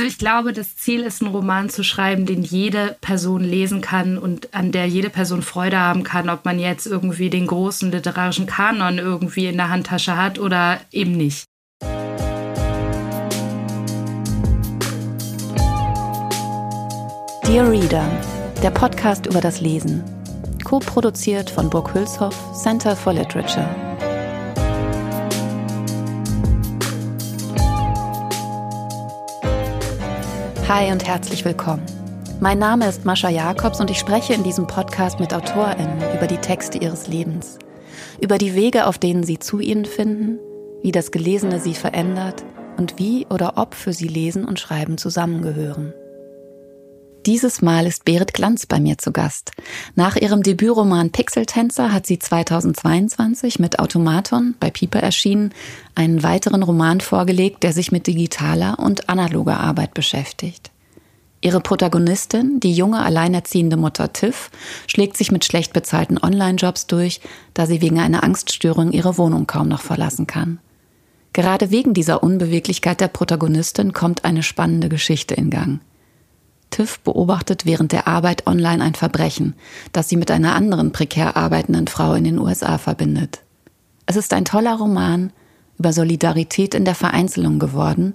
Also ich glaube, das Ziel ist, einen Roman zu schreiben, den jede Person lesen kann und an der jede Person Freude haben kann, ob man jetzt irgendwie den großen literarischen Kanon irgendwie in der Handtasche hat oder eben nicht. Dear Reader, der Podcast über das Lesen. Co-produziert von Burg Hülshoff, Center for Literature. Hi und herzlich willkommen. Mein Name ist Mascha Jakobs und ich spreche in diesem Podcast mit AutorInnen über die Texte ihres Lebens, über die Wege, auf denen sie zu ihnen finden, wie das Gelesene sie verändert und wie oder ob für sie Lesen und Schreiben zusammengehören. Dieses Mal ist Berit Glanz bei mir zu Gast. Nach ihrem Debütroman Pixeltänzer hat sie 2022 mit Automaton bei Piper erschienen einen weiteren Roman vorgelegt, der sich mit digitaler und analoger Arbeit beschäftigt. Ihre Protagonistin, die junge alleinerziehende Mutter Tiff, schlägt sich mit schlecht bezahlten Online-Jobs durch, da sie wegen einer Angststörung ihre Wohnung kaum noch verlassen kann. Gerade wegen dieser Unbeweglichkeit der Protagonistin kommt eine spannende Geschichte in Gang. Tiff beobachtet während der Arbeit online ein Verbrechen, das sie mit einer anderen prekär arbeitenden Frau in den USA verbindet. Es ist ein toller Roman über Solidarität in der Vereinzelung geworden,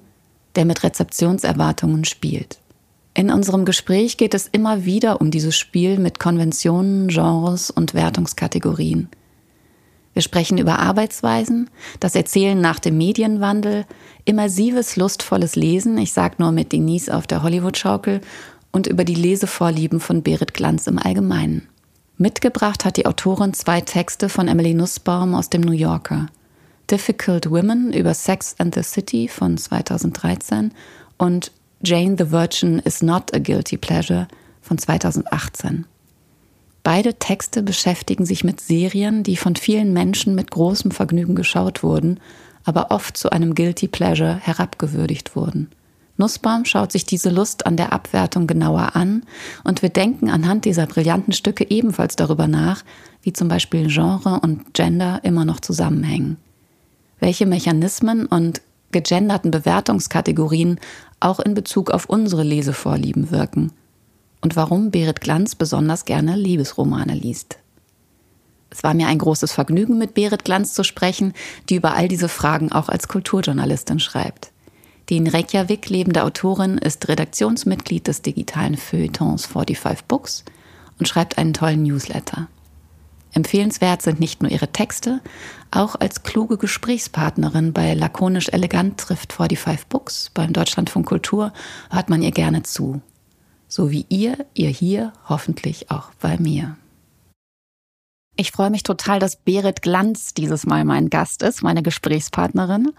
der mit Rezeptionserwartungen spielt. In unserem Gespräch geht es immer wieder um dieses Spiel mit Konventionen, Genres und Wertungskategorien. Wir sprechen über Arbeitsweisen, das Erzählen nach dem Medienwandel, immersives, lustvolles Lesen, ich sag nur mit Denise auf der Hollywood-Schaukel, und über die Lesevorlieben von Berit Glanz im Allgemeinen. Mitgebracht hat die Autorin zwei Texte von Emily Nussbaum aus dem New Yorker. Difficult Women über Sex and the City von 2013 und Jane the Virgin is not a guilty pleasure von 2018. Beide Texte beschäftigen sich mit Serien, die von vielen Menschen mit großem Vergnügen geschaut wurden, aber oft zu einem guilty pleasure herabgewürdigt wurden. Nussbaum schaut sich diese Lust an der Abwertung genauer an und wir denken anhand dieser brillanten Stücke ebenfalls darüber nach, wie zum Beispiel Genre und Gender immer noch zusammenhängen. Welche Mechanismen und gegenderten Bewertungskategorien auch in Bezug auf unsere Lesevorlieben wirken und warum Berit Glanz besonders gerne Liebesromane liest. Es war mir ein großes Vergnügen, mit Berit Glanz zu sprechen, die über all diese Fragen auch als Kulturjournalistin schreibt. Die in Reykjavik lebende Autorin ist Redaktionsmitglied des digitalen Feuilletons 45 Books und schreibt einen tollen Newsletter. Empfehlenswert sind nicht nur ihre Texte, auch als kluge Gesprächspartnerin bei Lakonisch Elegant trifft 45 Books beim Deutschlandfunk Kultur hört man ihr gerne zu. So wie ihr, ihr hier, hoffentlich auch bei mir. Ich freue mich total, dass Berit Glanz dieses Mal mein Gast ist, meine Gesprächspartnerin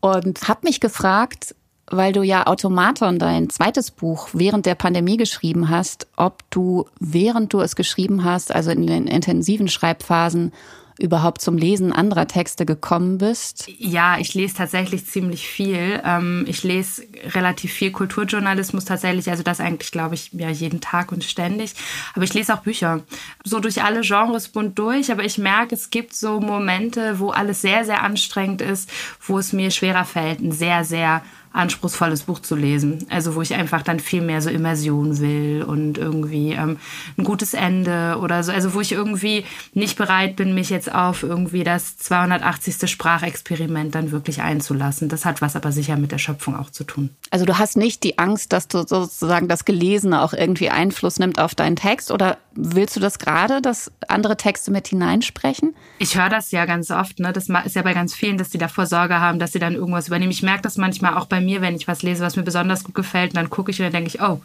und habe mich gefragt, weil du ja Automaton dein zweites Buch während der Pandemie geschrieben hast, ob du während du es geschrieben hast, also in den intensiven Schreibphasen, überhaupt zum Lesen anderer Texte gekommen bist? Ja, ich lese tatsächlich ziemlich viel. Ähm, ich lese relativ viel Kulturjournalismus tatsächlich, also das eigentlich, glaube ich, ja jeden Tag und ständig. Aber ich lese auch Bücher. So durch alle Genres bunt durch, aber ich merke, es gibt so Momente, wo alles sehr, sehr anstrengend ist, wo es mir schwerer fällt, ein sehr, sehr anspruchsvolles Buch zu lesen. Also wo ich einfach dann viel mehr so Immersion will und irgendwie ähm, ein gutes Ende oder so. Also wo ich irgendwie nicht bereit bin, mich jetzt auf irgendwie das 280. Sprachexperiment dann wirklich einzulassen. Das hat was aber sicher mit der Schöpfung auch zu tun. Also du hast nicht die Angst, dass du sozusagen das Gelesene auch irgendwie Einfluss nimmt auf deinen Text oder willst du das gerade, dass andere Texte mit hineinsprechen? Ich höre das ja ganz oft. Ne? Das ist ja bei ganz vielen, dass die davor Sorge haben, dass sie dann irgendwas übernehmen. Ich merke das manchmal auch bei mir, wenn ich was lese, was mir besonders gut gefällt, und dann gucke ich und dann denke ich, oh,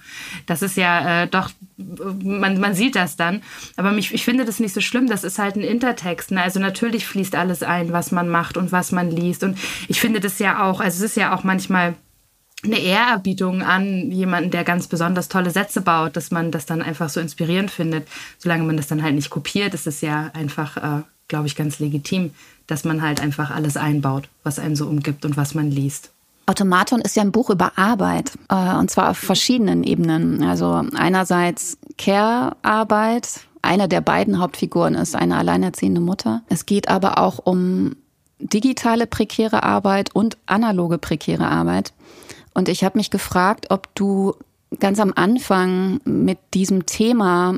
das ist ja äh, doch, man, man sieht das dann. Aber mich, ich finde das nicht so schlimm, das ist halt ein Intertext. Ne? Also natürlich fließt alles ein, was man macht und was man liest. Und ich finde das ja auch, also es ist ja auch manchmal eine Ehrerbietung an jemanden, der ganz besonders tolle Sätze baut, dass man das dann einfach so inspirierend findet. Solange man das dann halt nicht kopiert, ist es ja einfach, äh, glaube ich, ganz legitim, dass man halt einfach alles einbaut, was einen so umgibt und was man liest. Automaton ist ja ein Buch über Arbeit äh, und zwar auf verschiedenen Ebenen. Also einerseits Care-Arbeit. Eine der beiden Hauptfiguren ist eine alleinerziehende Mutter. Es geht aber auch um digitale prekäre Arbeit und analoge prekäre Arbeit. Und ich habe mich gefragt, ob du ganz am Anfang mit diesem Thema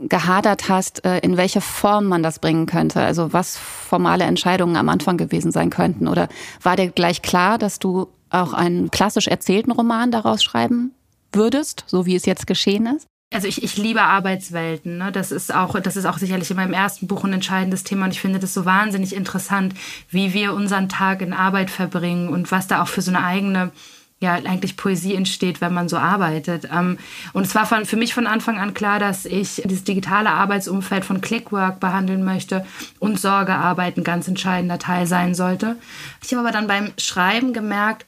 gehadert hast, äh, in welche Form man das bringen könnte. Also was formale Entscheidungen am Anfang gewesen sein könnten. Oder war dir gleich klar, dass du auch einen klassisch erzählten Roman daraus schreiben würdest, so wie es jetzt geschehen ist? also ich, ich liebe Arbeitswelten. Ne? Das ist auch, das ist auch sicherlich in meinem ersten Buch ein entscheidendes Thema und ich finde das so wahnsinnig interessant, wie wir unseren Tag in Arbeit verbringen und was da auch für so eine eigene ja eigentlich Poesie entsteht, wenn man so arbeitet. Ähm, und es war von, für mich von Anfang an klar, dass ich dieses digitale Arbeitsumfeld von Clickwork behandeln möchte und Sorgearbeit ein ganz entscheidender Teil sein sollte. Ich habe aber dann beim Schreiben gemerkt,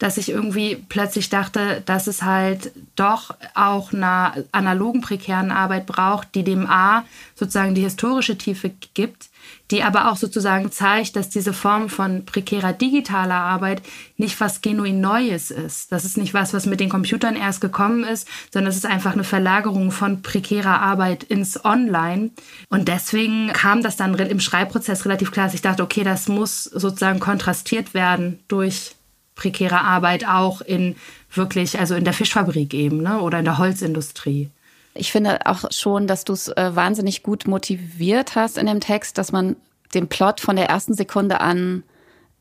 dass ich irgendwie plötzlich dachte, dass es halt doch auch einer analogen prekären Arbeit braucht, die dem A sozusagen die historische Tiefe gibt, die aber auch sozusagen zeigt, dass diese Form von prekärer digitaler Arbeit nicht was genuin Neues ist. Das ist nicht was, was mit den Computern erst gekommen ist, sondern es ist einfach eine Verlagerung von prekärer Arbeit ins Online. Und deswegen kam das dann im Schreibprozess relativ klar, dass ich dachte, okay, das muss sozusagen kontrastiert werden durch prekäre Arbeit auch in wirklich, also in der Fischfabrik eben ne? oder in der Holzindustrie. Ich finde auch schon, dass du es äh, wahnsinnig gut motiviert hast in dem Text, dass man dem Plot von der ersten Sekunde an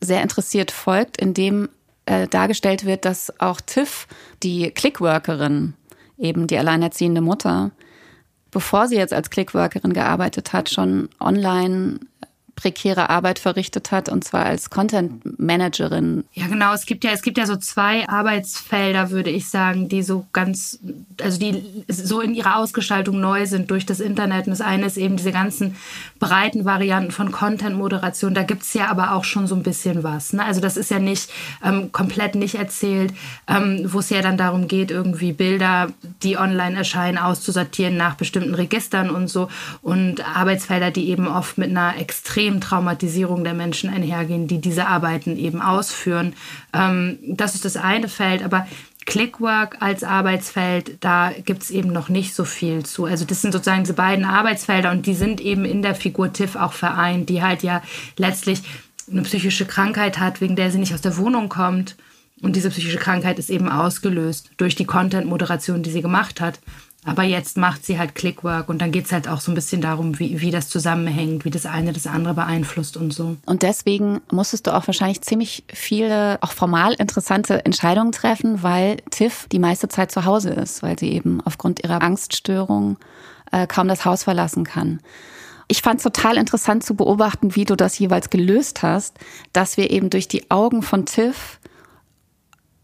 sehr interessiert folgt, indem äh, dargestellt wird, dass auch Tiff, die Clickworkerin, eben die alleinerziehende Mutter, bevor sie jetzt als Clickworkerin gearbeitet hat, schon online prekäre Arbeit verrichtet hat, und zwar als Content Managerin. Ja, genau. Es gibt ja, es gibt ja so zwei Arbeitsfelder, würde ich sagen, die so ganz, also die so in ihrer Ausgestaltung neu sind durch das Internet. Und das eine ist eben diese ganzen breiten Varianten von Content-Moderation. Da gibt es ja aber auch schon so ein bisschen was. Ne? Also das ist ja nicht ähm, komplett nicht erzählt, ähm, wo es ja dann darum geht, irgendwie Bilder, die online erscheinen, auszusortieren nach bestimmten Registern und so. Und Arbeitsfelder, die eben oft mit einer extrem extremen Traumatisierung der Menschen einhergehen, die diese Arbeiten eben ausführen. Ähm, das ist das eine Feld, aber Clickwork als Arbeitsfeld, da gibt es eben noch nicht so viel zu. Also das sind sozusagen diese beiden Arbeitsfelder und die sind eben in der Figur Tiff auch vereint, die halt ja letztlich eine psychische Krankheit hat, wegen der sie nicht aus der Wohnung kommt. Und diese psychische Krankheit ist eben ausgelöst durch die Content-Moderation, die sie gemacht hat. Aber jetzt macht sie halt Clickwork und dann geht es halt auch so ein bisschen darum, wie, wie das zusammenhängt, wie das eine das andere beeinflusst und so. Und deswegen musstest du auch wahrscheinlich ziemlich viele, auch formal interessante Entscheidungen treffen, weil Tiff die meiste Zeit zu Hause ist, weil sie eben aufgrund ihrer Angststörung äh, kaum das Haus verlassen kann. Ich fand es total interessant zu beobachten, wie du das jeweils gelöst hast, dass wir eben durch die Augen von Tiff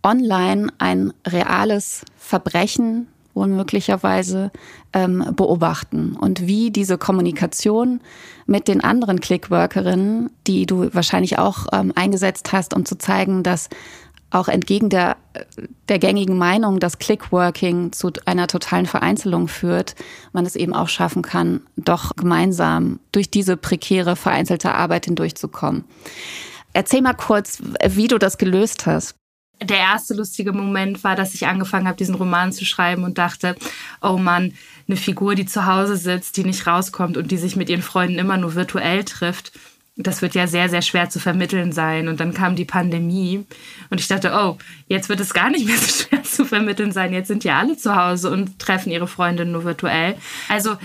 online ein reales Verbrechen wohl möglicherweise ähm, beobachten und wie diese Kommunikation mit den anderen Clickworkerinnen, die du wahrscheinlich auch ähm, eingesetzt hast, um zu zeigen, dass auch entgegen der, der gängigen Meinung, dass Clickworking zu einer totalen Vereinzelung führt, man es eben auch schaffen kann, doch gemeinsam durch diese prekäre, vereinzelte Arbeit hindurchzukommen. Erzähl mal kurz, wie du das gelöst hast der erste lustige Moment war, dass ich angefangen habe, diesen Roman zu schreiben und dachte, oh Mann, eine Figur, die zu Hause sitzt, die nicht rauskommt und die sich mit ihren Freunden immer nur virtuell trifft. Das wird ja sehr, sehr schwer zu vermitteln sein. Und dann kam die Pandemie und ich dachte, oh, jetzt wird es gar nicht mehr so schwer zu vermitteln sein. Jetzt sind ja alle zu Hause und treffen ihre Freunde nur virtuell. Also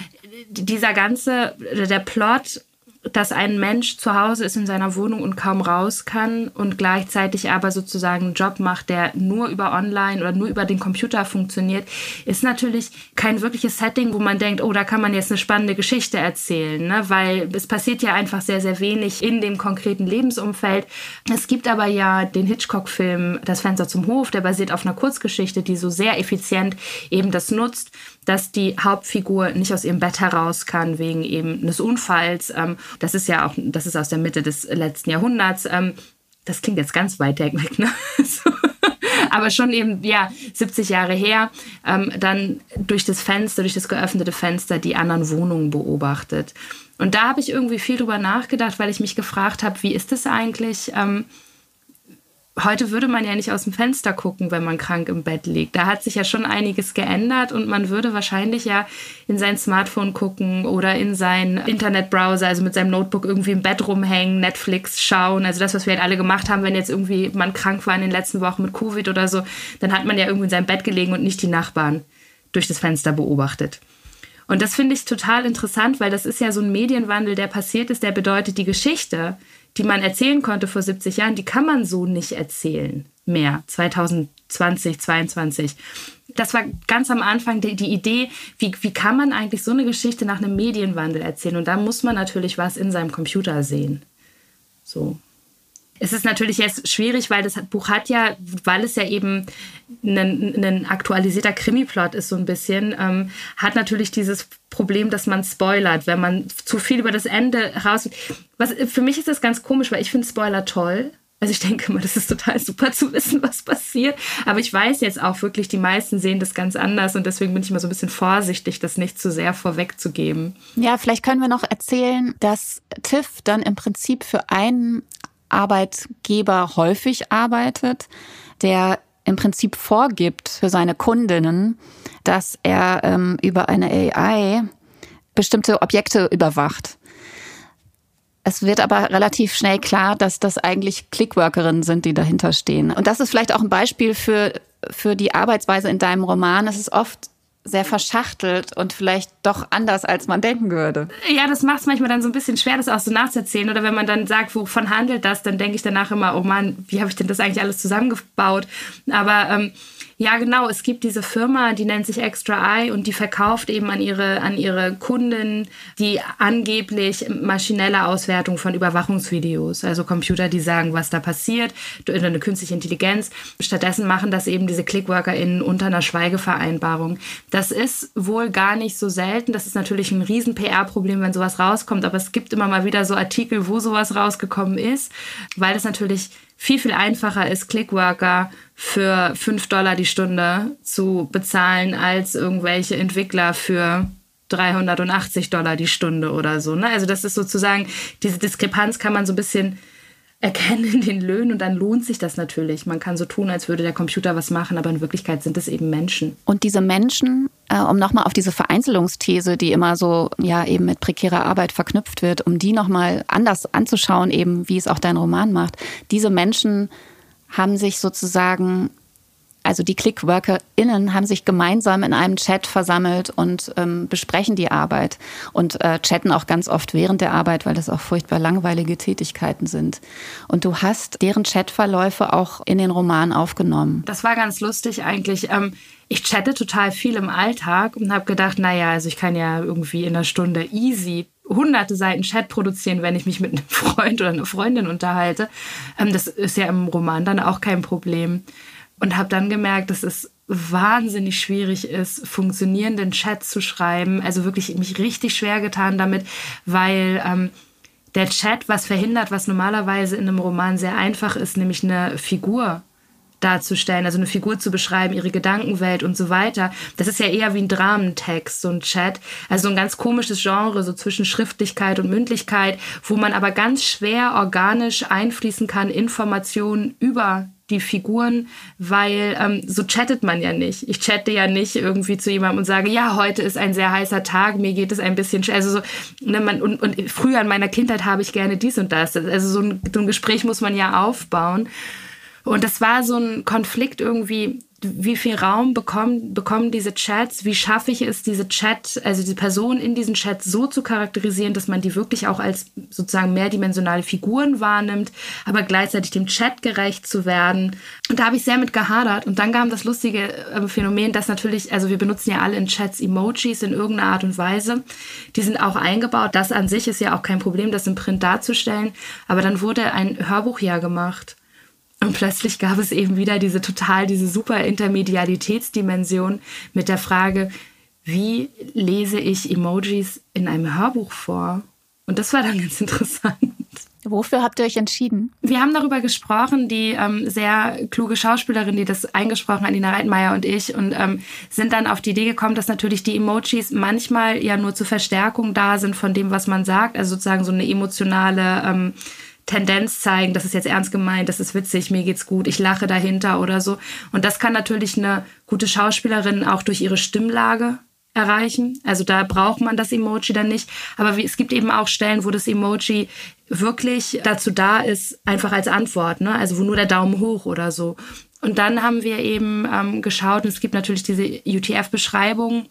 dieser ganze, der Plot dass ein Mensch zu Hause ist in seiner Wohnung und kaum raus kann und gleichzeitig aber sozusagen einen Job macht, der nur über Online oder nur über den Computer funktioniert, ist natürlich kein wirkliches Setting, wo man denkt, oh, da kann man jetzt eine spannende Geschichte erzählen, ne? weil es passiert ja einfach sehr, sehr wenig in dem konkreten Lebensumfeld. Es gibt aber ja den Hitchcock-Film Das Fenster zum Hof, der basiert auf einer Kurzgeschichte, die so sehr effizient eben das nutzt, dass die Hauptfigur nicht aus ihrem Bett heraus kann wegen eben eines Unfalls. Ähm, das ist ja auch, das ist aus der Mitte des letzten Jahrhunderts. Ähm, das klingt jetzt ganz weit weg, ne? aber schon eben, ja, 70 Jahre her, ähm, dann durch das Fenster, durch das geöffnete Fenster die anderen Wohnungen beobachtet. Und da habe ich irgendwie viel drüber nachgedacht, weil ich mich gefragt habe, wie ist es eigentlich? Ähm, heute würde man ja nicht aus dem Fenster gucken, wenn man krank im Bett liegt. Da hat sich ja schon einiges geändert und man würde wahrscheinlich ja in sein Smartphone gucken oder in seinen Internetbrowser, also mit seinem Notebook irgendwie im Bett rumhängen, Netflix schauen. Also das, was wir halt alle gemacht haben, wenn jetzt irgendwie man krank war in den letzten Wochen mit Covid oder so, dann hat man ja irgendwie in seinem Bett gelegen und nicht die Nachbarn durch das Fenster beobachtet. Und das finde ich total interessant, weil das ist ja so ein Medienwandel, der passiert ist, der bedeutet, die Geschichte, die man erzählen konnte vor 70 Jahren, die kann man so nicht erzählen mehr, 2020, 2022. Das war ganz am Anfang die, die Idee, wie, wie kann man eigentlich so eine Geschichte nach einem Medienwandel erzählen? Und da muss man natürlich was in seinem Computer sehen. So. Es ist natürlich jetzt schwierig, weil das Buch hat ja, weil es ja eben ein, ein aktualisierter Krimiplot ist so ein bisschen, ähm, hat natürlich dieses Problem, dass man spoilert, wenn man zu viel über das Ende raus. Was für mich ist das ganz komisch, weil ich finde Spoiler toll. Also ich denke immer, das ist total super zu wissen, was passiert. Aber ich weiß jetzt auch wirklich, die meisten sehen das ganz anders und deswegen bin ich immer so ein bisschen vorsichtig, das nicht zu sehr vorwegzugeben. Ja, vielleicht können wir noch erzählen, dass Tiff dann im Prinzip für einen Arbeitgeber häufig arbeitet, der im Prinzip vorgibt für seine Kundinnen, dass er ähm, über eine AI bestimmte Objekte überwacht. Es wird aber relativ schnell klar, dass das eigentlich Clickworkerinnen sind, die dahinter stehen. Und das ist vielleicht auch ein Beispiel für, für die Arbeitsweise in deinem Roman. Es ist oft sehr verschachtelt und vielleicht doch anders, als man denken würde. Ja, das macht es manchmal dann so ein bisschen schwer, das auch so nachzuerzählen. Oder wenn man dann sagt, wovon handelt das, dann denke ich danach immer, oh Mann, wie habe ich denn das eigentlich alles zusammengebaut? Aber ähm, ja, genau. Es gibt diese Firma, die nennt sich Extra Eye und die verkauft eben an ihre, an ihre Kunden die angeblich maschinelle Auswertung von Überwachungsvideos. Also Computer, die sagen, was da passiert, durch eine künstliche Intelligenz. Stattdessen machen das eben diese ClickworkerInnen unter einer Schweigevereinbarung. Das ist wohl gar nicht so selten. Das ist natürlich ein riesen PR-Problem, wenn sowas rauskommt. Aber es gibt immer mal wieder so Artikel, wo sowas rausgekommen ist, weil es natürlich viel, viel einfacher ist, Clickworker für 5 Dollar die Stunde zu bezahlen, als irgendwelche Entwickler für 380 Dollar die Stunde oder so. Ne? Also das ist sozusagen, diese Diskrepanz kann man so ein bisschen erkennen in den Löhnen und dann lohnt sich das natürlich. Man kann so tun, als würde der Computer was machen, aber in Wirklichkeit sind es eben Menschen. Und diese Menschen, äh, um nochmal auf diese Vereinzelungsthese, die immer so ja eben mit prekärer Arbeit verknüpft wird, um die nochmal anders anzuschauen, eben wie es auch dein Roman macht, diese Menschen haben sich sozusagen also die ClickworkerInnen haben sich gemeinsam in einem Chat versammelt und ähm, besprechen die Arbeit und äh, chatten auch ganz oft während der Arbeit, weil das auch furchtbar langweilige Tätigkeiten sind. Und du hast deren Chatverläufe auch in den Roman aufgenommen. Das war ganz lustig eigentlich. Ähm, ich chatte total viel im Alltag und habe gedacht, naja, also ich kann ja irgendwie in einer Stunde easy hunderte Seiten Chat produzieren, wenn ich mich mit einem Freund oder einer Freundin unterhalte. Ähm, das ist ja im Roman dann auch kein Problem und habe dann gemerkt, dass es wahnsinnig schwierig ist, funktionierenden Chat zu schreiben. Also wirklich mich richtig schwer getan damit, weil ähm, der Chat was verhindert, was normalerweise in einem Roman sehr einfach ist, nämlich eine Figur darzustellen, also eine Figur zu beschreiben, ihre Gedankenwelt und so weiter. Das ist ja eher wie ein Dramentext, so ein Chat. Also so ein ganz komisches Genre, so zwischen Schriftlichkeit und Mündlichkeit, wo man aber ganz schwer organisch einfließen kann, Informationen über die Figuren, weil ähm, so chattet man ja nicht. Ich chatte ja nicht irgendwie zu jemandem und sage, ja, heute ist ein sehr heißer Tag, mir geht es ein bisschen, also so, ne, man, und, und früher in meiner Kindheit habe ich gerne dies und das. Also so ein, so ein Gespräch muss man ja aufbauen. Und das war so ein Konflikt irgendwie, wie viel Raum bekommen, bekommen diese Chats? Wie schaffe ich es, diese Chat, also die Person in diesen Chats so zu charakterisieren, dass man die wirklich auch als sozusagen mehrdimensionale Figuren wahrnimmt, aber gleichzeitig dem Chat gerecht zu werden? Und da habe ich sehr mit gehadert. Und dann kam das lustige äh, Phänomen, dass natürlich, also wir benutzen ja alle in Chats Emojis in irgendeiner Art und Weise. Die sind auch eingebaut. Das an sich ist ja auch kein Problem, das im Print darzustellen. Aber dann wurde ein Hörbuch ja gemacht. Und plötzlich gab es eben wieder diese total, diese super Intermedialitätsdimension mit der Frage, wie lese ich Emojis in einem Hörbuch vor? Und das war dann ganz interessant. Wofür habt ihr euch entschieden? Wir haben darüber gesprochen, die ähm, sehr kluge Schauspielerin, die das eingesprochen hat, Nina Reitmeier und ich, und ähm, sind dann auf die Idee gekommen, dass natürlich die Emojis manchmal ja nur zur Verstärkung da sind von dem, was man sagt, also sozusagen so eine emotionale ähm, Tendenz zeigen, das ist jetzt ernst gemeint, das ist witzig, mir geht's gut, ich lache dahinter oder so. Und das kann natürlich eine gute Schauspielerin auch durch ihre Stimmlage erreichen. Also da braucht man das Emoji dann nicht. Aber es gibt eben auch Stellen, wo das Emoji wirklich dazu da ist, einfach als Antwort. Ne? Also wo nur der Daumen hoch oder so. Und dann haben wir eben ähm, geschaut, und es gibt natürlich diese UTF-Beschreibung,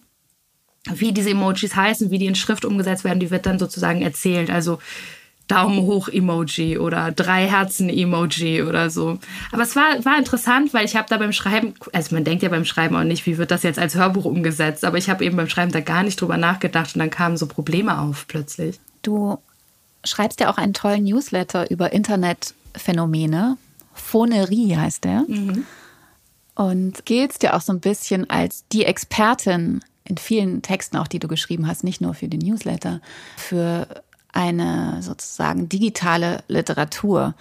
wie diese Emojis heißen, wie die in Schrift umgesetzt werden, die wird dann sozusagen erzählt. Also Daumen hoch Emoji oder drei Herzen Emoji oder so. Aber es war, war interessant, weil ich habe da beim Schreiben, also man denkt ja beim Schreiben auch nicht, wie wird das jetzt als Hörbuch umgesetzt, aber ich habe eben beim Schreiben da gar nicht drüber nachgedacht und dann kamen so Probleme auf plötzlich. Du schreibst ja auch einen tollen Newsletter über Internetphänomene. Phonerie heißt der. Mhm. Und giltst ja auch so ein bisschen als die Expertin in vielen Texten, auch die du geschrieben hast, nicht nur für den Newsletter, für eine sozusagen digitale Literatur.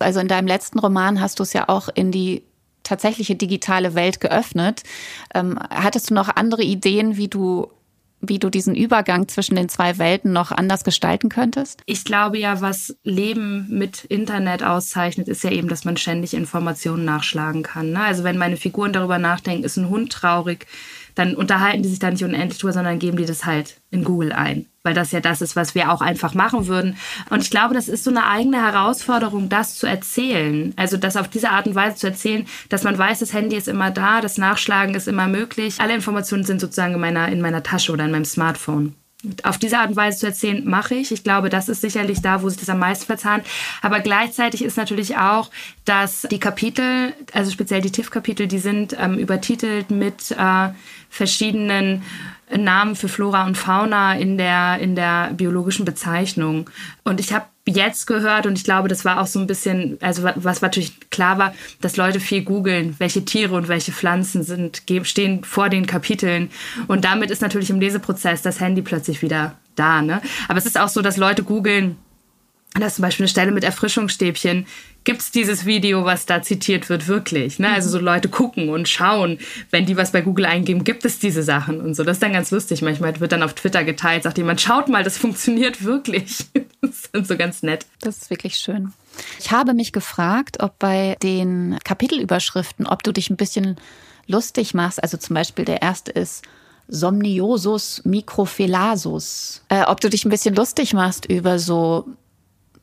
Also in deinem letzten Roman hast du es ja auch in die tatsächliche digitale Welt geöffnet. Ähm, hattest du noch andere Ideen, wie du wie du diesen Übergang zwischen den zwei Welten noch anders gestalten könntest? Ich glaube ja, was Leben mit Internet auszeichnet, ist ja eben, dass man ständig Informationen nachschlagen kann. Ne? Also wenn meine Figuren darüber nachdenken, ist ein Hund traurig, dann unterhalten die sich da nicht unendlich drüber, sondern geben die das halt in Google ein. Weil das ja das ist, was wir auch einfach machen würden. Und ich glaube, das ist so eine eigene Herausforderung, das zu erzählen. Also das auf diese Art und Weise zu erzählen, dass man weiß, das Handy ist immer da, das Nachschlagen ist immer möglich. Alle Informationen sind sozusagen in meiner, in meiner Tasche oder in meinem Smartphone auf diese Art und Weise zu erzählen, mache ich. Ich glaube, das ist sicherlich da, wo sich das am meisten verzahnt. Aber gleichzeitig ist natürlich auch, dass die Kapitel, also speziell die TIFF-Kapitel, die sind ähm, übertitelt mit äh, verschiedenen Namen für Flora und Fauna in der, in der biologischen Bezeichnung. Und ich habe jetzt gehört und ich glaube, das war auch so ein bisschen, also was natürlich klar war, dass Leute viel googeln, welche Tiere und welche Pflanzen sind, stehen vor den Kapiteln. Und damit ist natürlich im Leseprozess das Handy plötzlich wieder da. Ne? Aber es ist auch so, dass Leute googeln, da ist zum Beispiel eine Stelle mit Erfrischungsstäbchen. Gibt es dieses Video, was da zitiert wird, wirklich? Ne? Also so Leute gucken und schauen, wenn die was bei Google eingeben, gibt es diese Sachen und so. Das ist dann ganz lustig. Manchmal wird dann auf Twitter geteilt, sagt jemand, schaut mal, das funktioniert wirklich. Das ist dann so ganz nett. Das ist wirklich schön. Ich habe mich gefragt, ob bei den Kapitelüberschriften, ob du dich ein bisschen lustig machst. Also zum Beispiel der erste ist Somniosus microphelasus. Äh, ob du dich ein bisschen lustig machst über so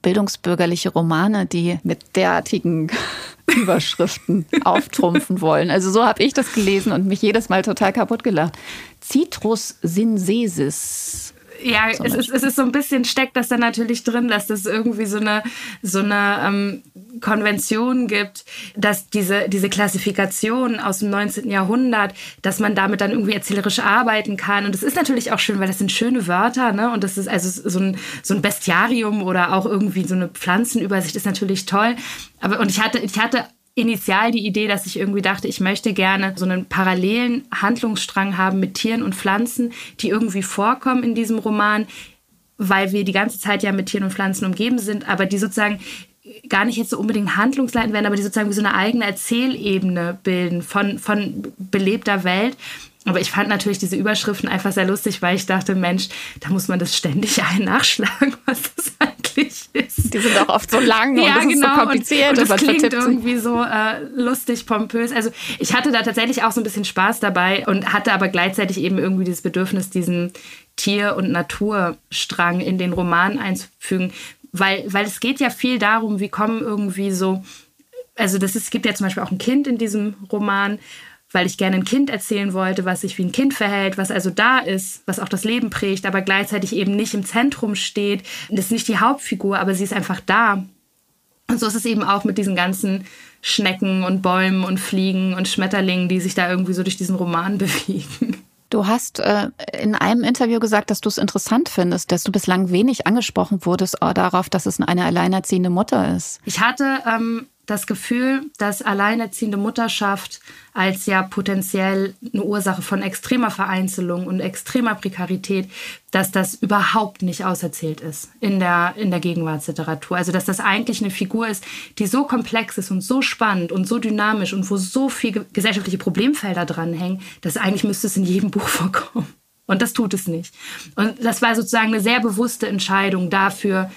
bildungsbürgerliche Romane, die mit derartigen Überschriften auftrumpfen wollen. Also so habe ich das gelesen und mich jedes Mal total kaputt gelacht. Citrus sinsesis ja, es ist, es ist so ein bisschen, steckt das dann natürlich drin, dass das irgendwie so eine, so eine ähm, Konvention gibt, dass diese, diese Klassifikation aus dem 19. Jahrhundert, dass man damit dann irgendwie erzählerisch arbeiten kann. Und das ist natürlich auch schön, weil das sind schöne Wörter, ne? Und das ist also so ein, so ein Bestiarium oder auch irgendwie so eine Pflanzenübersicht ist natürlich toll. Aber, und ich hatte, ich hatte initial die Idee, dass ich irgendwie dachte, ich möchte gerne so einen parallelen Handlungsstrang haben mit Tieren und Pflanzen, die irgendwie vorkommen in diesem Roman, weil wir die ganze Zeit ja mit Tieren und Pflanzen umgeben sind, aber die sozusagen gar nicht jetzt so unbedingt handlungsleitend werden, aber die sozusagen wie so eine eigene Erzählebene bilden von, von belebter Welt. Aber ich fand natürlich diese Überschriften einfach sehr lustig, weil ich dachte, Mensch, da muss man das ständig ein nachschlagen, was das eigentlich ist. Die sind auch oft so lang ja, und das genau. ist so genau. kompliziert. Und, und das klingt irgendwie so äh, lustig, pompös. Also ich hatte da tatsächlich auch so ein bisschen Spaß dabei und hatte aber gleichzeitig eben irgendwie dieses Bedürfnis, diesen Tier- und Naturstrang in den Roman einzufügen, weil, weil es geht ja viel darum, wie kommen irgendwie so, also das ist, es gibt ja zum Beispiel auch ein Kind in diesem Roman, weil ich gerne ein Kind erzählen wollte, was sich wie ein Kind verhält, was also da ist, was auch das Leben prägt, aber gleichzeitig eben nicht im Zentrum steht. Das ist nicht die Hauptfigur, aber sie ist einfach da. Und so ist es eben auch mit diesen ganzen Schnecken und Bäumen und Fliegen und Schmetterlingen, die sich da irgendwie so durch diesen Roman bewegen. Du hast äh, in einem Interview gesagt, dass du es interessant findest, dass du bislang wenig angesprochen wurdest äh, darauf, dass es eine alleinerziehende Mutter ist. Ich hatte ähm, das Gefühl, dass alleinerziehende Mutterschaft als ja potenziell eine Ursache von extremer Vereinzelung und extremer Prekarität, dass das überhaupt nicht auserzählt ist in der, in der Gegenwartsliteratur. Also dass das eigentlich eine Figur ist, die so komplex ist und so spannend und so dynamisch und wo so viele gesellschaftliche Problemfelder dranhängen, dass eigentlich müsste es in jedem Buch vorkommen. Und das tut es nicht. Und das war sozusagen eine sehr bewusste Entscheidung dafür,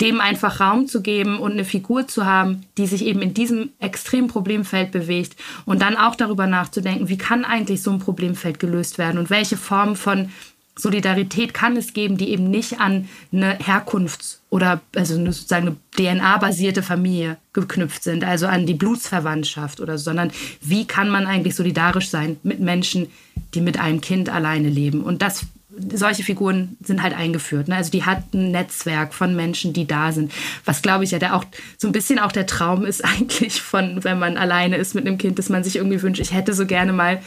dem einfach Raum zu geben und eine Figur zu haben, die sich eben in diesem extremen Problemfeld bewegt und dann auch darüber nachzudenken, wie kann eigentlich so ein Problemfeld gelöst werden und welche Form von Solidarität kann es geben, die eben nicht an eine Herkunfts- oder also eine sozusagen eine DNA-basierte Familie geknüpft sind, also an die Blutsverwandtschaft oder so, sondern wie kann man eigentlich solidarisch sein mit Menschen, die mit einem Kind alleine leben? Und das solche Figuren sind halt eingeführt. Ne? Also die hat ein Netzwerk von Menschen, die da sind. Was glaube ich ja, der auch so ein bisschen auch der Traum ist eigentlich von, wenn man alleine ist mit einem Kind, dass man sich irgendwie wünscht, ich hätte so gerne mal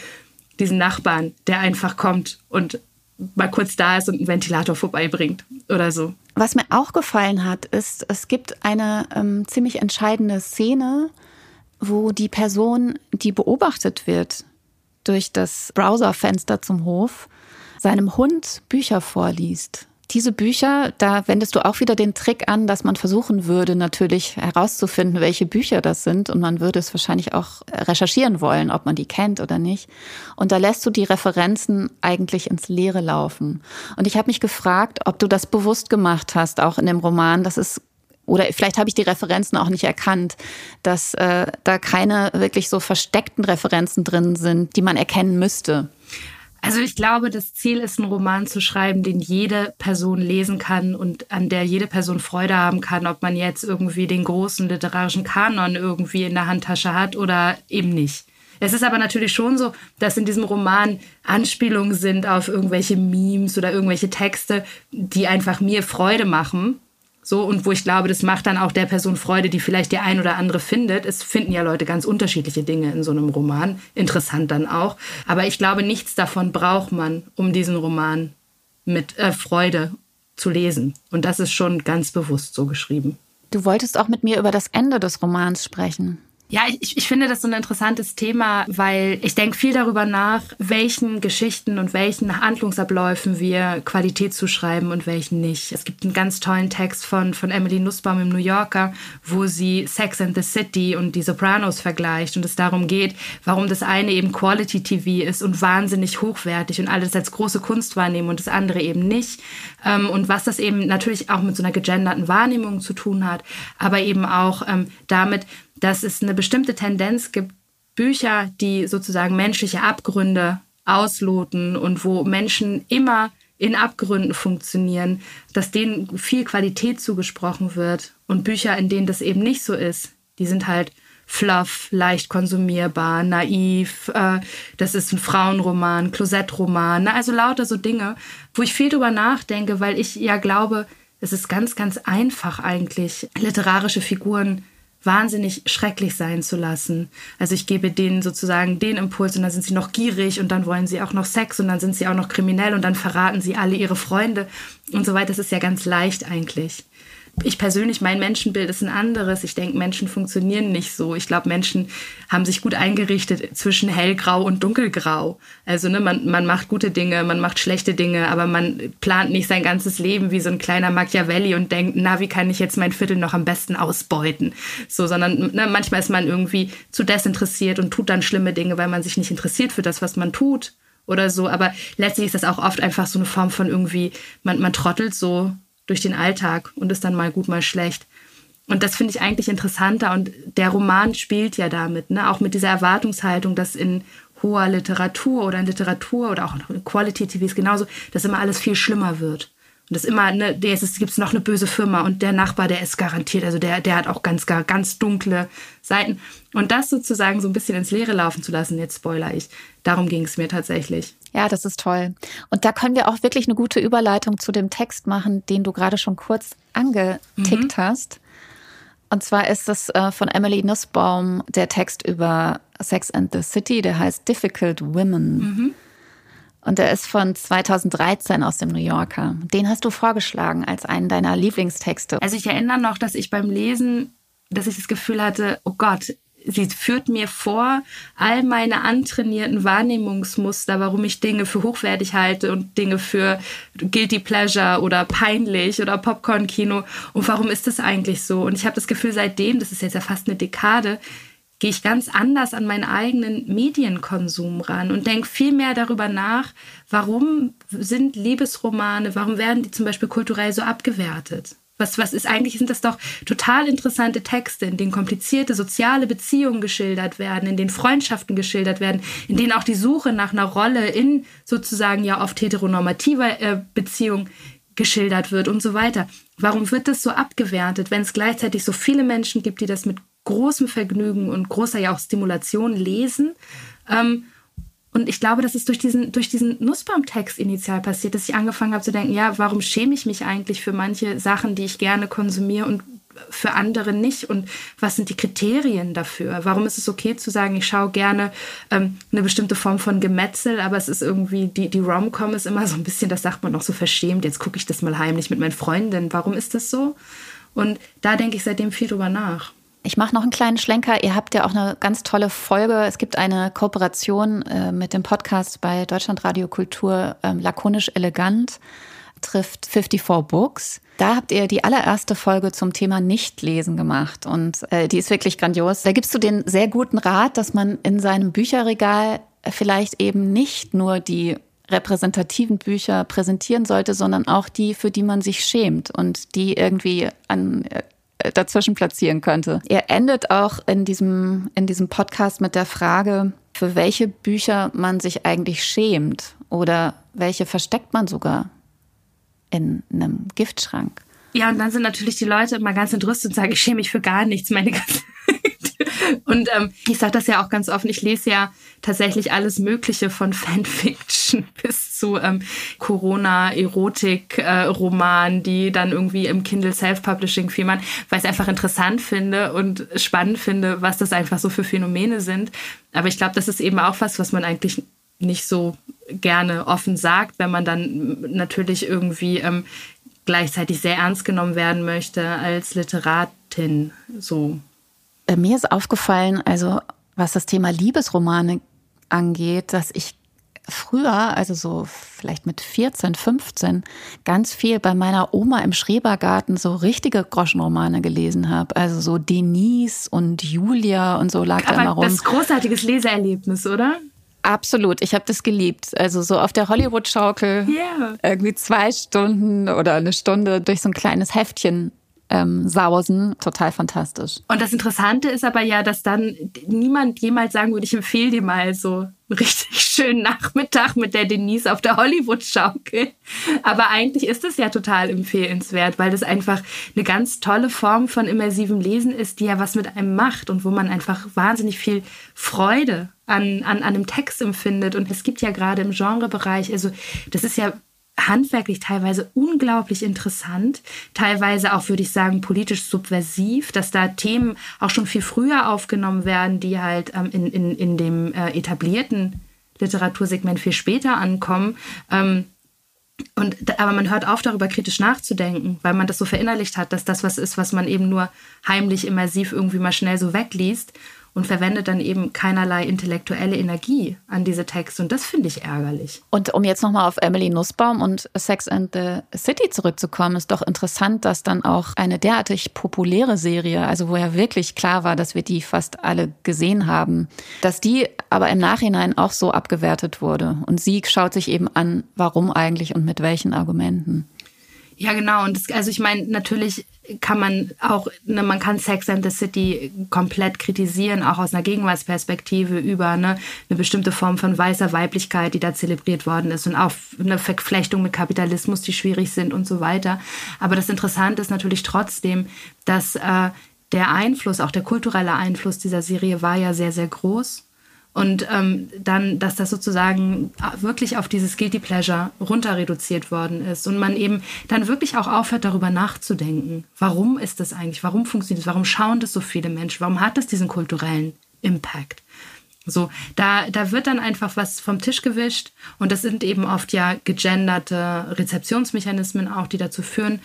diesen Nachbarn, der einfach kommt und mal kurz da ist und einen Ventilator vorbeibringt oder so. Was mir auch gefallen hat, ist, es gibt eine ähm, ziemlich entscheidende Szene, wo die Person, die beobachtet wird durch das Browserfenster zum Hof, seinem Hund Bücher vorliest. Diese Bücher, da wendest du auch wieder den Trick an, dass man versuchen würde, natürlich herauszufinden, welche Bücher das sind. Und man würde es wahrscheinlich auch recherchieren wollen, ob man die kennt oder nicht. Und da lässt du die Referenzen eigentlich ins Leere laufen. Und ich habe mich gefragt, ob du das bewusst gemacht hast, auch in dem Roman, dass es oder vielleicht habe ich die Referenzen auch nicht erkannt, dass äh, da keine wirklich so versteckten Referenzen drin sind, die man erkennen müsste. Also ich glaube, das Ziel ist, einen Roman zu schreiben, den jede Person lesen kann und an der jede Person Freude haben kann, ob man jetzt irgendwie den großen literarischen Kanon irgendwie in der Handtasche hat oder eben nicht. Es ist aber natürlich schon so, dass in diesem Roman Anspielungen sind auf irgendwelche Memes oder irgendwelche Texte, die einfach mir Freude machen so, und wo ich glaube, das macht dann auch der Person Freude, die vielleicht die ein oder andere findet. Es finden ja Leute ganz unterschiedliche Dinge in so einem Roman. Interessant dann auch. Aber ich glaube, nichts davon braucht man, um diesen Roman mit äh, Freude zu lesen. Und das ist schon ganz bewusst so geschrieben. Du wolltest auch mit mir über das Ende des Romans sprechen. Ja, ich, ich finde das so ein interessantes Thema, weil ich denke viel darüber nach, welchen Geschichten und welchen Handlungsabläufen wir Qualität zuschreiben und welchen nicht. Es gibt einen ganz tollen Text von, von Emily Nussbaum im New Yorker, wo sie Sex and the City und die Sopranos vergleicht und es darum geht, warum das eine eben Quality TV ist und wahnsinnig hochwertig und alles als große Kunst wahrnehmen und das andere eben nicht. Ähm, und was das eben natürlich auch mit so einer gegenderten Wahrnehmung zu tun hat, aber eben auch ähm, damit, dass es eine bestimmte Tendenz gibt, Bücher, die sozusagen menschliche Abgründe ausloten und wo Menschen immer in Abgründen funktionieren, dass denen viel Qualität zugesprochen wird. Und Bücher, in denen das eben nicht so ist, die sind halt fluff, leicht konsumierbar, naiv. Äh, das ist ein Frauenroman, Klosettroman, ne? also lauter so Dinge, wo ich viel drüber nachdenke, weil ich ja glaube, es ist ganz, ganz einfach eigentlich, literarische Figuren wahnsinnig schrecklich sein zu lassen. Also ich gebe denen sozusagen den Impuls und dann sind sie noch gierig und dann wollen sie auch noch Sex und dann sind sie auch noch kriminell und dann verraten sie alle ihre Freunde und so weiter. Das ist ja ganz leicht eigentlich ich persönlich, mein Menschenbild ist ein anderes. Ich denke, Menschen funktionieren nicht so. Ich glaube, Menschen haben sich gut eingerichtet zwischen hellgrau und dunkelgrau. Also ne, man, man macht gute Dinge, man macht schlechte Dinge, aber man plant nicht sein ganzes Leben wie so ein kleiner Machiavelli und denkt, na, wie kann ich jetzt mein Viertel noch am besten ausbeuten? So, sondern ne, manchmal ist man irgendwie zu desinteressiert und tut dann schlimme Dinge, weil man sich nicht interessiert für das, was man tut oder so. Aber letztlich ist das auch oft einfach so eine Form von irgendwie, man, man trottelt so durch den Alltag und ist dann mal gut, mal schlecht. Und das finde ich eigentlich interessanter und der Roman spielt ja damit, ne? auch mit dieser Erwartungshaltung, dass in hoher Literatur oder in Literatur oder auch in Quality TV ist genauso, dass immer alles viel schlimmer wird. Und das immer, ne, es gibt noch eine böse Firma und der Nachbar, der ist garantiert, also der, der hat auch ganz, ganz dunkle Seiten. Und das sozusagen so ein bisschen ins Leere laufen zu lassen, jetzt spoiler ich, darum ging es mir tatsächlich. Ja, das ist toll. Und da können wir auch wirklich eine gute Überleitung zu dem Text machen, den du gerade schon kurz angetickt mhm. hast. Und zwar ist es äh, von Emily Nussbaum der Text über Sex and the City, der heißt Difficult Women. Mhm. Und der ist von 2013 aus dem New Yorker. Den hast du vorgeschlagen als einen deiner Lieblingstexte. Also ich erinnere noch, dass ich beim Lesen, dass ich das Gefühl hatte, oh Gott, sie führt mir vor all meine antrainierten Wahrnehmungsmuster, warum ich Dinge für hochwertig halte und Dinge für guilty pleasure oder peinlich oder Popcorn-Kino. Und warum ist das eigentlich so? Und ich habe das Gefühl, seitdem, das ist jetzt ja fast eine Dekade, gehe ich ganz anders an meinen eigenen Medienkonsum ran und denke viel mehr darüber nach, warum sind Liebesromane, warum werden die zum Beispiel kulturell so abgewertet? Was, was ist eigentlich, sind das doch total interessante Texte, in denen komplizierte soziale Beziehungen geschildert werden, in denen Freundschaften geschildert werden, in denen auch die Suche nach einer Rolle in sozusagen ja oft heteronormativer äh, Beziehung geschildert wird und so weiter. Warum wird das so abgewertet, wenn es gleichzeitig so viele Menschen gibt, die das mit großem Vergnügen und großer ja auch Stimulation lesen? Ähm, und ich glaube, das ist durch diesen, durch diesen Nussbaum-Text initial passiert, dass ich angefangen habe zu denken, ja, warum schäme ich mich eigentlich für manche Sachen, die ich gerne konsumiere und für andere nicht? Und was sind die Kriterien dafür? Warum ist es okay zu sagen, ich schaue gerne ähm, eine bestimmte Form von Gemetzel, aber es ist irgendwie, die, die Rom-Com ist immer so ein bisschen, das sagt man noch so verschämt, jetzt gucke ich das mal heimlich mit meinen Freundinnen. Warum ist das so? Und da denke ich seitdem viel drüber nach. Ich mache noch einen kleinen Schlenker. Ihr habt ja auch eine ganz tolle Folge. Es gibt eine Kooperation äh, mit dem Podcast bei Deutschlandradio Kultur ähm, Lakonisch Elegant trifft 54 Books. Da habt ihr die allererste Folge zum Thema Nichtlesen gemacht und äh, die ist wirklich grandios. Da gibst du den sehr guten Rat, dass man in seinem Bücherregal vielleicht eben nicht nur die repräsentativen Bücher präsentieren sollte, sondern auch die, für die man sich schämt und die irgendwie an äh, dazwischen platzieren könnte. Er endet auch in diesem, in diesem Podcast mit der Frage, für welche Bücher man sich eigentlich schämt oder welche versteckt man sogar in einem Giftschrank. Ja, und dann sind natürlich die Leute immer ganz entrüstet und sagen, ich schäme mich für gar nichts, meine ganze und ähm, ich sage das ja auch ganz offen, ich lese ja tatsächlich alles Mögliche von Fanfiction bis zu ähm, Corona-Erotik-Romanen, äh, die dann irgendwie im Kindle Self-Publishing filmen, weil ich es einfach interessant finde und spannend finde, was das einfach so für Phänomene sind. Aber ich glaube, das ist eben auch was, was man eigentlich nicht so gerne offen sagt, wenn man dann natürlich irgendwie ähm, gleichzeitig sehr ernst genommen werden möchte als Literatin. So. Äh, mir ist aufgefallen, also was das Thema Liebesromane angeht, dass ich früher, also so vielleicht mit 14, 15, ganz viel bei meiner Oma im Schrebergarten so richtige Groschenromane gelesen habe. Also so Denise und Julia und so lag Aber da immer rum. Das ist großartiges Leseerlebnis, oder? Absolut, ich habe das geliebt. Also so auf der Hollywood-Schaukel yeah. irgendwie zwei Stunden oder eine Stunde durch so ein kleines Heftchen ähm, sausen. Total fantastisch. Und das Interessante ist aber ja, dass dann niemand jemals sagen würde, ich empfehle dir mal so einen richtig schönen Nachmittag mit der Denise auf der Hollywood-Schaukel. Aber eigentlich ist es ja total empfehlenswert, weil das einfach eine ganz tolle Form von immersivem Lesen ist, die ja was mit einem macht und wo man einfach wahnsinnig viel Freude an, an, an einem Text empfindet. Und es gibt ja gerade im Genrebereich, also das ist ja handwerklich teilweise unglaublich interessant, teilweise auch, würde ich sagen, politisch subversiv, dass da Themen auch schon viel früher aufgenommen werden, die halt ähm, in, in, in dem äh, etablierten Literatursegment viel später ankommen. Ähm, und, aber man hört auf, darüber kritisch nachzudenken, weil man das so verinnerlicht hat, dass das was ist, was man eben nur heimlich immersiv irgendwie mal schnell so wegliest und verwendet dann eben keinerlei intellektuelle Energie an diese Texte. Und das finde ich ärgerlich. Und um jetzt nochmal auf Emily Nussbaum und Sex and the City zurückzukommen, ist doch interessant, dass dann auch eine derartig populäre Serie, also wo ja wirklich klar war, dass wir die fast alle gesehen haben, dass die aber im Nachhinein auch so abgewertet wurde. Und sie schaut sich eben an, warum eigentlich und mit welchen Argumenten. Ja, genau. Und das, also ich meine, natürlich kann man auch, ne, man kann Sex and the City komplett kritisieren, auch aus einer Gegenwartsperspektive über ne, eine bestimmte Form von weißer Weiblichkeit, die da zelebriert worden ist und auch eine Verflechtung mit Kapitalismus, die schwierig sind und so weiter. Aber das Interessante ist natürlich trotzdem, dass äh, der Einfluss, auch der kulturelle Einfluss dieser Serie war ja sehr, sehr groß. Und ähm, dann, dass das sozusagen wirklich auf dieses Guilty Pleasure runter reduziert worden ist und man eben dann wirklich auch aufhört, darüber nachzudenken. Warum ist das eigentlich? Warum funktioniert das? Warum schauen das so viele Menschen? Warum hat das diesen kulturellen Impact? So, da, da wird dann einfach was vom Tisch gewischt und das sind eben oft ja gegenderte Rezeptionsmechanismen auch, die dazu führen,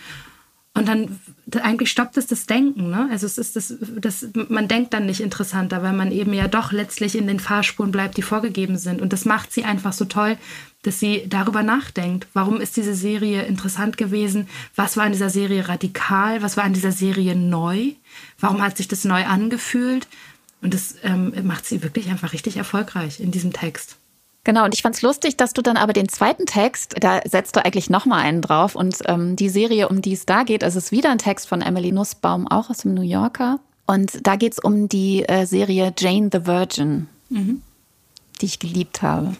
und dann eigentlich stoppt es das Denken. Ne? Also es ist das, das, man denkt dann nicht interessanter, weil man eben ja doch letztlich in den Fahrspuren bleibt, die vorgegeben sind. Und das macht sie einfach so toll, dass sie darüber nachdenkt. Warum ist diese Serie interessant gewesen? Was war in dieser Serie radikal? Was war in dieser Serie neu? Warum hat sich das neu angefühlt? Und das ähm, macht sie wirklich einfach richtig erfolgreich in diesem Text. Genau, und ich fand's lustig, dass du dann aber den zweiten Text, da setzt du eigentlich nochmal einen drauf. Und ähm, die Serie, um die es da geht, also es ist wieder ein Text von Emily Nussbaum, auch aus dem New Yorker. Und da geht's um die äh, Serie Jane the Virgin, mhm. die ich geliebt habe.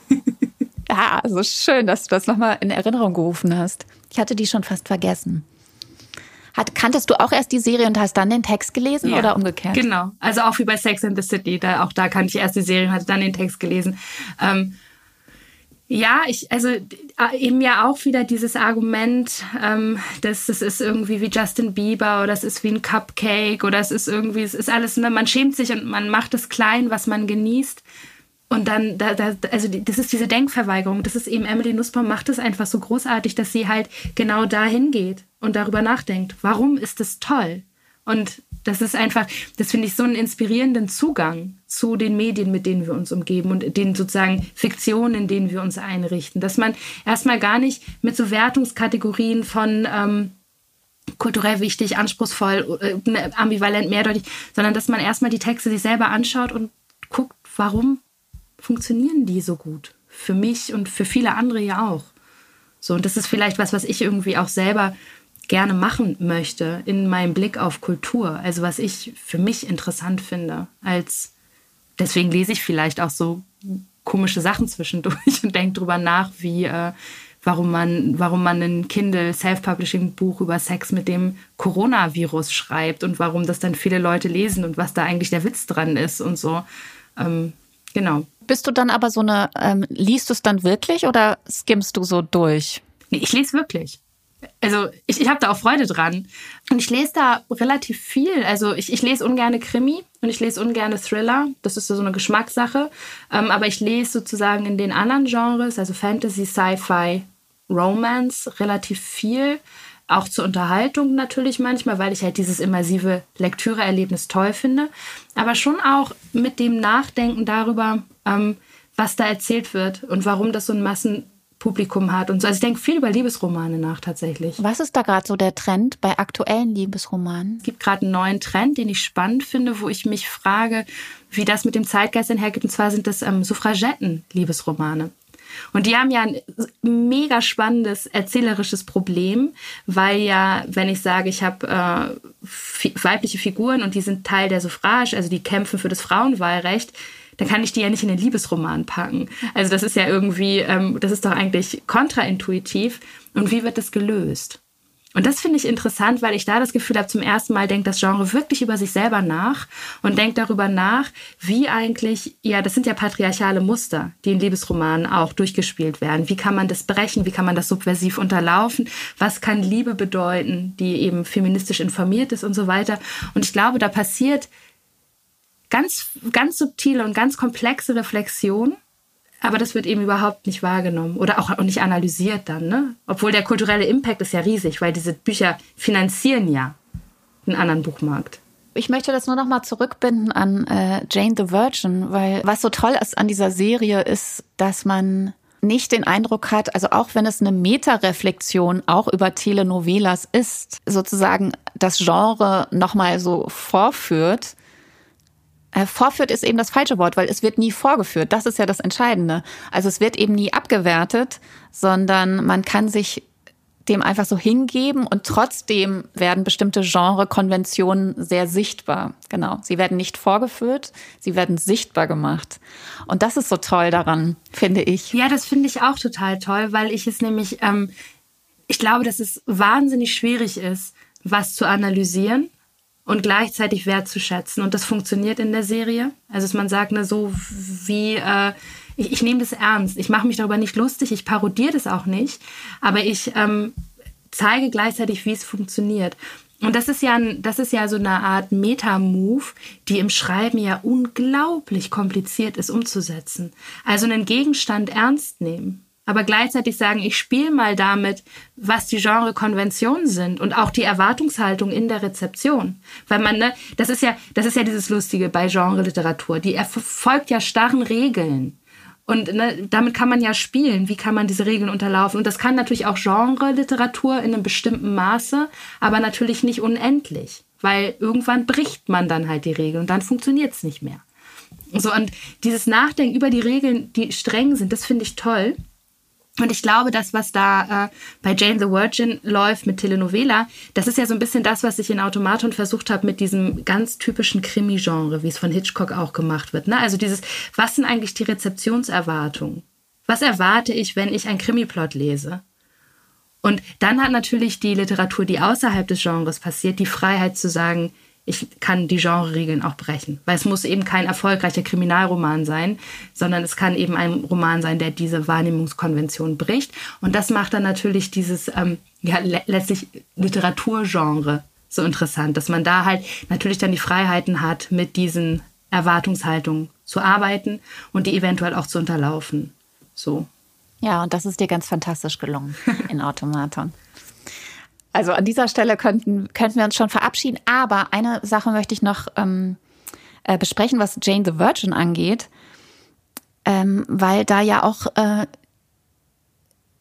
ja, so schön, dass du das nochmal in Erinnerung gerufen hast. Ich hatte die schon fast vergessen. Hat, kanntest du auch erst die Serie und hast dann den Text gelesen ja, oder umgekehrt? Genau. Also auch wie bei Sex and the City. Da, auch da kannte ich erst die Serie und hatte dann den Text gelesen. Ähm, ja, ich, also äh, eben ja auch wieder dieses Argument, ähm, dass das ist irgendwie wie Justin Bieber oder es ist wie ein Cupcake oder es ist irgendwie, es ist alles, ne, man schämt sich und man macht es klein, was man genießt. Und dann, da, da, also das ist diese Denkverweigerung. Das ist eben, Emily Nussbaum macht es einfach so großartig, dass sie halt genau dahin geht und darüber nachdenkt. Warum ist das toll? Und das ist einfach, das finde ich so einen inspirierenden Zugang zu den Medien, mit denen wir uns umgeben und den sozusagen Fiktionen, in denen wir uns einrichten. Dass man erstmal gar nicht mit so Wertungskategorien von ähm, kulturell wichtig, anspruchsvoll, äh, ambivalent, mehrdeutig, sondern dass man erstmal die Texte sich selber anschaut und guckt, warum funktionieren die so gut? Für mich und für viele andere ja auch. So, und das ist vielleicht was, was ich irgendwie auch selber gerne machen möchte in meinem Blick auf Kultur. Also was ich für mich interessant finde. Als deswegen lese ich vielleicht auch so komische Sachen zwischendurch und denke drüber nach, wie äh, warum man, warum man ein Kindle Self-Publishing Buch über Sex mit dem Coronavirus schreibt und warum das dann viele Leute lesen und was da eigentlich der Witz dran ist und so. Ähm, genau. Bist du dann aber so eine, ähm, liest du es dann wirklich oder skimmst du so durch? Nee, ich lese wirklich also ich, ich habe da auch Freude dran. Und ich lese da relativ viel. Also ich, ich lese ungerne Krimi und ich lese ungerne Thriller. Das ist so eine Geschmackssache. Ähm, aber ich lese sozusagen in den anderen Genres, also Fantasy, Sci-Fi, Romance, relativ viel. Auch zur Unterhaltung natürlich manchmal, weil ich halt dieses immersive Lektüreerlebnis toll finde. Aber schon auch mit dem Nachdenken darüber, ähm, was da erzählt wird und warum das so ein Massen Publikum hat und so. Also ich denke viel über Liebesromane nach tatsächlich. Was ist da gerade so der Trend bei aktuellen Liebesromanen? Es gibt gerade einen neuen Trend, den ich spannend finde, wo ich mich frage, wie das mit dem Zeitgeist einhergeht. Und zwar sind das ähm, Suffragetten-Liebesromane. Und die haben ja ein mega spannendes erzählerisches Problem, weil ja, wenn ich sage, ich habe äh, weibliche Figuren und die sind Teil der Suffrage, also die kämpfen für das Frauenwahlrecht, dann kann ich die ja nicht in den Liebesroman packen. Also das ist ja irgendwie, ähm, das ist doch eigentlich kontraintuitiv. Und wie wird das gelöst? Und das finde ich interessant, weil ich da das Gefühl habe, zum ersten Mal denkt das Genre wirklich über sich selber nach und denkt darüber nach, wie eigentlich, ja, das sind ja patriarchale Muster, die in Liebesromanen auch durchgespielt werden. Wie kann man das brechen? Wie kann man das subversiv unterlaufen? Was kann Liebe bedeuten, die eben feministisch informiert ist und so weiter? Und ich glaube, da passiert ganz, ganz subtile und ganz komplexe Reflexion. Aber das wird eben überhaupt nicht wahrgenommen oder auch nicht analysiert dann, ne? Obwohl der kulturelle Impact ist ja riesig, weil diese Bücher finanzieren ja einen anderen Buchmarkt. Ich möchte das nur noch mal zurückbinden an äh, Jane the Virgin, weil was so toll ist an dieser Serie ist, dass man nicht den Eindruck hat, also auch wenn es eine Metareflexion auch über Telenovelas ist, sozusagen das Genre noch mal so vorführt, vorführt ist eben das falsche Wort, weil es wird nie vorgeführt. Das ist ja das Entscheidende. Also es wird eben nie abgewertet, sondern man kann sich dem einfach so hingeben und trotzdem werden bestimmte Genre-Konventionen sehr sichtbar. Genau. Sie werden nicht vorgeführt, sie werden sichtbar gemacht. Und das ist so toll daran, finde ich. Ja, das finde ich auch total toll, weil ich es nämlich, ähm, ich glaube, dass es wahnsinnig schwierig ist, was zu analysieren und gleichzeitig wertzuschätzen. Und das funktioniert in der Serie. Also dass man sagt, ne, so wie äh, ich, ich nehme das ernst. Ich mache mich darüber nicht lustig, ich parodiere das auch nicht, aber ich ähm, zeige gleichzeitig, wie es funktioniert. Und das ist ja, das ist ja so eine Art Meta-Move, die im Schreiben ja unglaublich kompliziert ist umzusetzen. Also einen Gegenstand ernst nehmen aber gleichzeitig sagen, ich spiele mal damit, was die Genre-Konventionen sind und auch die Erwartungshaltung in der Rezeption. Weil man, ne, das ist ja, das ist ja dieses Lustige bei Genre-Literatur. Die erfolgt ja starren Regeln. Und ne, damit kann man ja spielen. Wie kann man diese Regeln unterlaufen? Und das kann natürlich auch Genre-Literatur in einem bestimmten Maße, aber natürlich nicht unendlich. Weil irgendwann bricht man dann halt die Regeln und dann funktioniert es nicht mehr. So, und dieses Nachdenken über die Regeln, die streng sind, das finde ich toll. Und ich glaube, das, was da äh, bei Jane the Virgin läuft mit Telenovela, das ist ja so ein bisschen das, was ich in Automaton versucht habe mit diesem ganz typischen Krimi-Genre, wie es von Hitchcock auch gemacht wird. Ne? Also dieses, was sind eigentlich die Rezeptionserwartungen? Was erwarte ich, wenn ich ein Krimi-Plot lese? Und dann hat natürlich die Literatur, die außerhalb des Genres passiert, die Freiheit zu sagen, ich kann die Genre-Regeln auch brechen. Weil es muss eben kein erfolgreicher Kriminalroman sein, sondern es kann eben ein Roman sein, der diese Wahrnehmungskonvention bricht. Und das macht dann natürlich dieses, ähm, ja, letztlich Literaturgenre so interessant, dass man da halt natürlich dann die Freiheiten hat, mit diesen Erwartungshaltungen zu arbeiten und die eventuell auch zu unterlaufen. So. Ja, und das ist dir ganz fantastisch gelungen in Automaton. Also an dieser Stelle könnten, könnten wir uns schon verabschieden. Aber eine Sache möchte ich noch ähm, äh, besprechen, was Jane the Virgin angeht, ähm, weil da ja auch äh,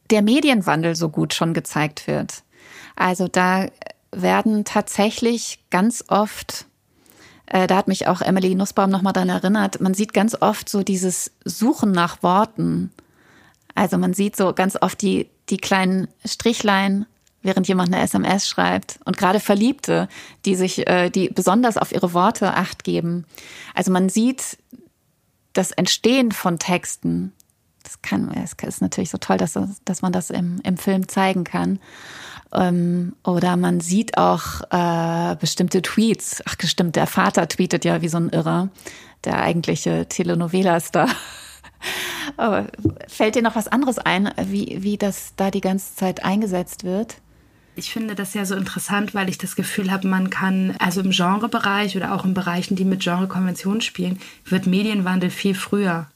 der Medienwandel so gut schon gezeigt wird. Also da werden tatsächlich ganz oft, äh, da hat mich auch Emily Nussbaum nochmal daran erinnert, man sieht ganz oft so dieses Suchen nach Worten. Also man sieht so ganz oft die, die kleinen Strichlein während jemand eine SMS schreibt. Und gerade Verliebte, die sich, äh, die besonders auf ihre Worte acht geben. Also man sieht das Entstehen von Texten. Das kann, es ist natürlich so toll, dass, dass man das im, im Film zeigen kann. Ähm, oder man sieht auch äh, bestimmte Tweets. Ach, bestimmt, der Vater tweetet ja wie so ein Irrer, der eigentliche Telenovela-Star. Aber fällt dir noch was anderes ein, wie, wie das da die ganze Zeit eingesetzt wird? Ich finde das ja so interessant, weil ich das Gefühl habe, man kann, also im Genrebereich oder auch in Bereichen, die mit Genrekonventionen spielen, wird Medienwandel viel früher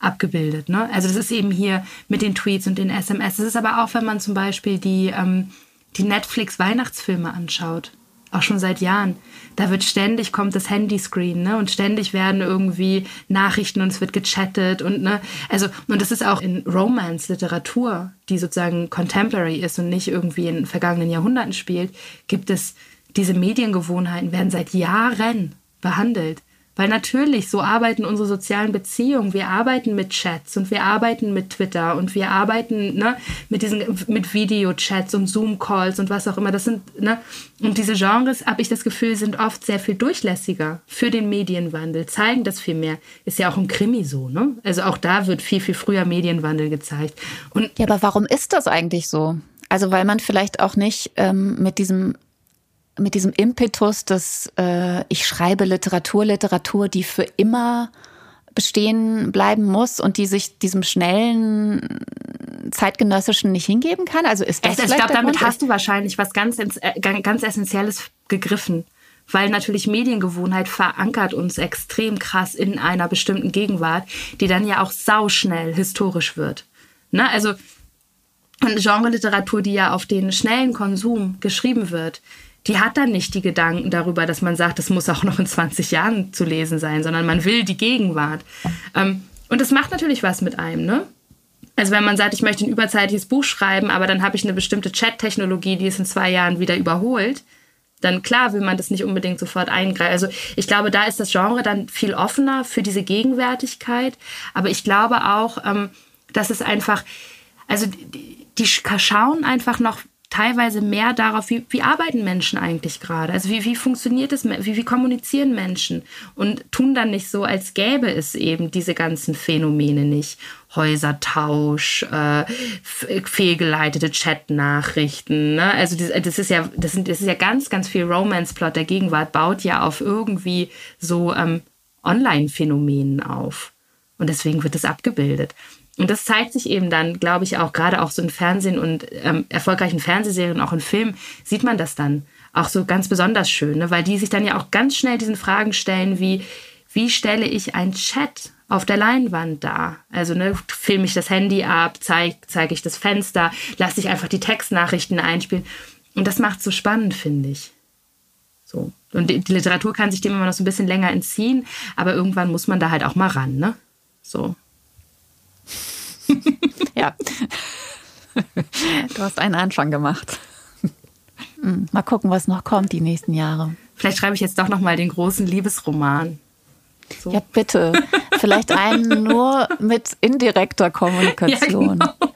abgebildet. Ne? Also das ist eben hier mit den Tweets und den SMS. Das ist aber auch, wenn man zum Beispiel die, ähm, die Netflix-Weihnachtsfilme anschaut auch schon seit Jahren. Da wird ständig kommt das Handyscreen, ne? Und ständig werden irgendwie Nachrichten und es wird gechattet und ne, also und das ist auch in Romance-Literatur, die sozusagen contemporary ist und nicht irgendwie in vergangenen Jahrhunderten spielt, gibt es diese Mediengewohnheiten werden seit Jahren behandelt. Weil natürlich, so arbeiten unsere sozialen Beziehungen. Wir arbeiten mit Chats und wir arbeiten mit Twitter und wir arbeiten ne, mit diesen mit Videochats und Zoom-Calls und was auch immer. Das sind, ne, und diese Genres, habe ich das Gefühl, sind oft sehr viel durchlässiger für den Medienwandel, zeigen das viel mehr. Ist ja auch im Krimi so, ne? Also auch da wird viel, viel früher Medienwandel gezeigt. Und ja, aber warum ist das eigentlich so? Also weil man vielleicht auch nicht ähm, mit diesem mit diesem Impetus, dass äh, ich schreibe Literatur, Literatur, die für immer bestehen bleiben muss und die sich diesem schnellen zeitgenössischen nicht hingeben kann? Also ist das Ich, ich glaube, damit hast du wahrscheinlich was ganz, äh, ganz Essentielles gegriffen. Weil natürlich Mediengewohnheit verankert uns extrem krass in einer bestimmten Gegenwart, die dann ja auch sauschnell historisch wird. Ne? Also Genre-Literatur, die ja auf den schnellen Konsum geschrieben wird, die hat dann nicht die Gedanken darüber, dass man sagt, das muss auch noch in 20 Jahren zu lesen sein, sondern man will die Gegenwart. Ähm, und das macht natürlich was mit einem, ne? Also wenn man sagt, ich möchte ein überzeitliches Buch schreiben, aber dann habe ich eine bestimmte Chat-Technologie, die es in zwei Jahren wieder überholt, dann klar will man das nicht unbedingt sofort eingreifen. Also ich glaube, da ist das Genre dann viel offener für diese Gegenwärtigkeit. Aber ich glaube auch, ähm, dass es einfach, also die schauen einfach noch teilweise mehr darauf, wie, wie arbeiten Menschen eigentlich gerade? Also wie, wie funktioniert es, wie, wie kommunizieren Menschen? Und tun dann nicht so, als gäbe es eben diese ganzen Phänomene nicht. Häusertausch, äh, fehlgeleitete Chatnachrichten. Ne? Also das, das, ist ja, das, sind, das ist ja ganz, ganz viel Romance-Plot der Gegenwart, baut ja auf irgendwie so ähm, Online-Phänomenen auf. Und deswegen wird es abgebildet. Und das zeigt sich eben dann, glaube ich, auch gerade auch so in Fernsehen und ähm, erfolgreichen Fernsehserien, auch in Filmen, sieht man das dann auch so ganz besonders schön, ne? weil die sich dann ja auch ganz schnell diesen Fragen stellen, wie, wie stelle ich ein Chat auf der Leinwand dar? Also ne, filme ich das Handy ab, zeige zeig ich das Fenster, lasse ich einfach die Textnachrichten einspielen. Und das macht so spannend, finde ich. So. Und die, die Literatur kann sich dem immer noch so ein bisschen länger entziehen, aber irgendwann muss man da halt auch mal ran, ne? So. ja. Du hast einen Anfang gemacht. Hm, mal gucken, was noch kommt die nächsten Jahre. Vielleicht schreibe ich jetzt doch noch mal den großen Liebesroman. So. Ja, bitte. Vielleicht einen nur mit indirekter Kommunikation. Ja, genau.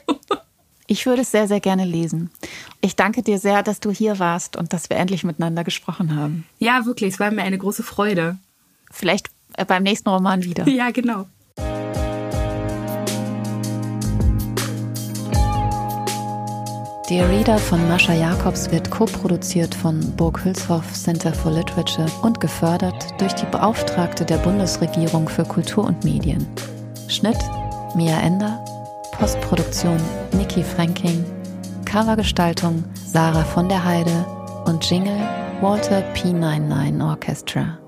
Ich würde es sehr, sehr gerne lesen. Ich danke dir sehr, dass du hier warst und dass wir endlich miteinander gesprochen haben. Ja, wirklich. Es war mir eine große Freude. Vielleicht äh, beim nächsten Roman wieder. Ja, genau. Dear Reader von Mascha Jacobs wird co-produziert von Burg Hülshoff Center for Literature und gefördert durch die Beauftragte der Bundesregierung für Kultur und Medien. Schnitt Mia Ender, Postproduktion Niki Franking, Covergestaltung Sarah von der Heide und Jingle Walter P99 Orchestra.